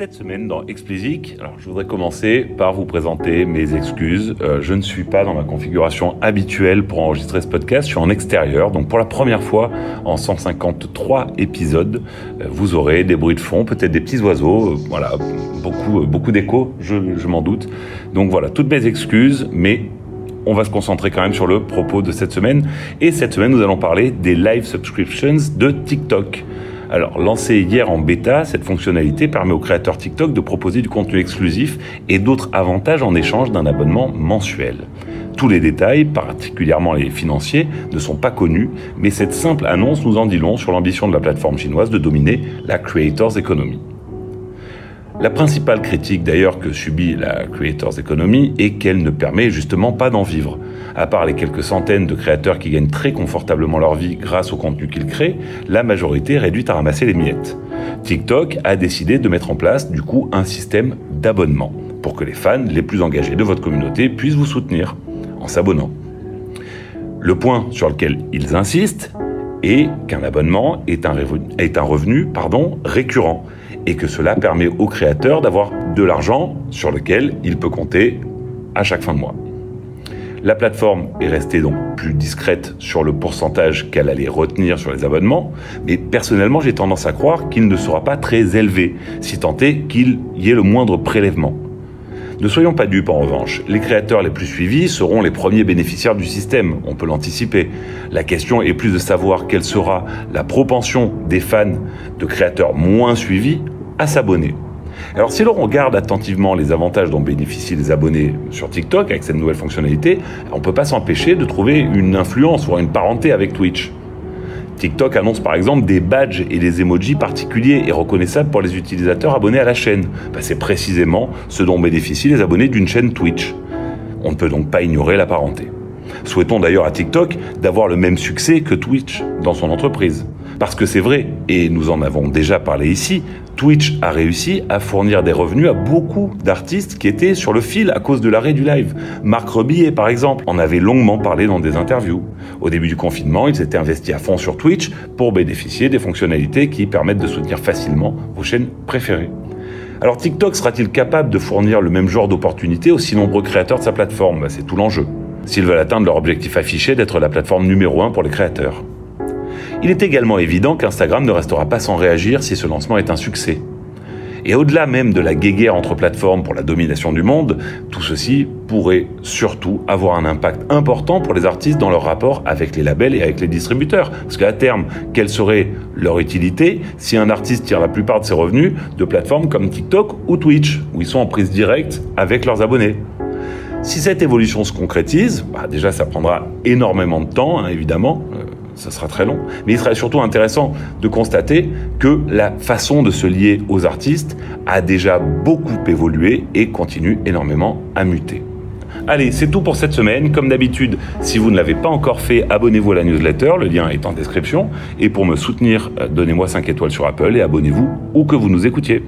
Cette semaine dans Explicit, alors je voudrais commencer par vous présenter mes excuses. Euh, je ne suis pas dans ma configuration habituelle pour enregistrer ce podcast, je suis en extérieur, donc pour la première fois en 153 épisodes, euh, vous aurez des bruits de fond, peut-être des petits oiseaux, euh, voilà, beaucoup, beaucoup d'échos, je, je m'en doute. Donc voilà, toutes mes excuses, mais on va se concentrer quand même sur le propos de cette semaine. Et cette semaine, nous allons parler des live subscriptions de TikTok. Alors, lancée hier en bêta, cette fonctionnalité permet aux créateurs TikTok de proposer du contenu exclusif et d'autres avantages en échange d'un abonnement mensuel. Tous les détails, particulièrement les financiers, ne sont pas connus, mais cette simple annonce nous en dit long sur l'ambition de la plateforme chinoise de dominer la Creators Economy. La principale critique d'ailleurs que subit la Creators Economy est qu'elle ne permet justement pas d'en vivre. À part les quelques centaines de créateurs qui gagnent très confortablement leur vie grâce au contenu qu'ils créent, la majorité est réduite à ramasser les miettes. TikTok a décidé de mettre en place du coup un système d'abonnement pour que les fans les plus engagés de votre communauté puissent vous soutenir en s'abonnant. Le point sur lequel ils insistent est qu'un abonnement est un revenu, est un revenu pardon, récurrent et que cela permet au créateur d'avoir de l'argent sur lequel il peut compter à chaque fin de mois. La plateforme est restée donc plus discrète sur le pourcentage qu'elle allait retenir sur les abonnements, mais personnellement j'ai tendance à croire qu'il ne sera pas très élevé, si tant est qu'il y ait le moindre prélèvement. Ne soyons pas dupes en revanche, les créateurs les plus suivis seront les premiers bénéficiaires du système, on peut l'anticiper. La question est plus de savoir quelle sera la propension des fans de créateurs moins suivis à s'abonner. Alors si l'on regarde attentivement les avantages dont bénéficient les abonnés sur TikTok avec cette nouvelle fonctionnalité, on ne peut pas s'empêcher de trouver une influence, voire une parenté avec Twitch. TikTok annonce par exemple des badges et des emojis particuliers et reconnaissables pour les utilisateurs abonnés à la chaîne. Bah, c'est précisément ce dont bénéficient les abonnés d'une chaîne Twitch. On ne peut donc pas ignorer la parenté. Souhaitons d'ailleurs à TikTok d'avoir le même succès que Twitch dans son entreprise. Parce que c'est vrai, et nous en avons déjà parlé ici, Twitch a réussi à fournir des revenus à beaucoup d'artistes qui étaient sur le fil à cause de l'arrêt du live. Marc Rebillet, par exemple, en avait longuement parlé dans des interviews. Au début du confinement, il s'était investi à fond sur Twitch pour bénéficier des fonctionnalités qui permettent de soutenir facilement vos chaînes préférées. Alors TikTok sera-t-il capable de fournir le même genre d'opportunités aux si nombreux créateurs de sa plateforme? C'est tout l'enjeu s'ils veulent atteindre leur objectif affiché d'être la plateforme numéro 1 pour les créateurs. Il est également évident qu'Instagram ne restera pas sans réagir si ce lancement est un succès. Et au-delà même de la guéguerre entre plateformes pour la domination du monde, tout ceci pourrait surtout avoir un impact important pour les artistes dans leur rapport avec les labels et avec les distributeurs. Parce qu'à terme, quelle serait leur utilité si un artiste tire la plupart de ses revenus de plateformes comme TikTok ou Twitch, où ils sont en prise directe avec leurs abonnés? Si cette évolution se concrétise, bah déjà ça prendra énormément de temps, hein, évidemment, ça sera très long, mais il serait surtout intéressant de constater que la façon de se lier aux artistes a déjà beaucoup évolué et continue énormément à muter. Allez, c'est tout pour cette semaine. Comme d'habitude, si vous ne l'avez pas encore fait, abonnez-vous à la newsletter, le lien est en description. Et pour me soutenir, euh, donnez-moi 5 étoiles sur Apple et abonnez-vous où que vous nous écoutiez.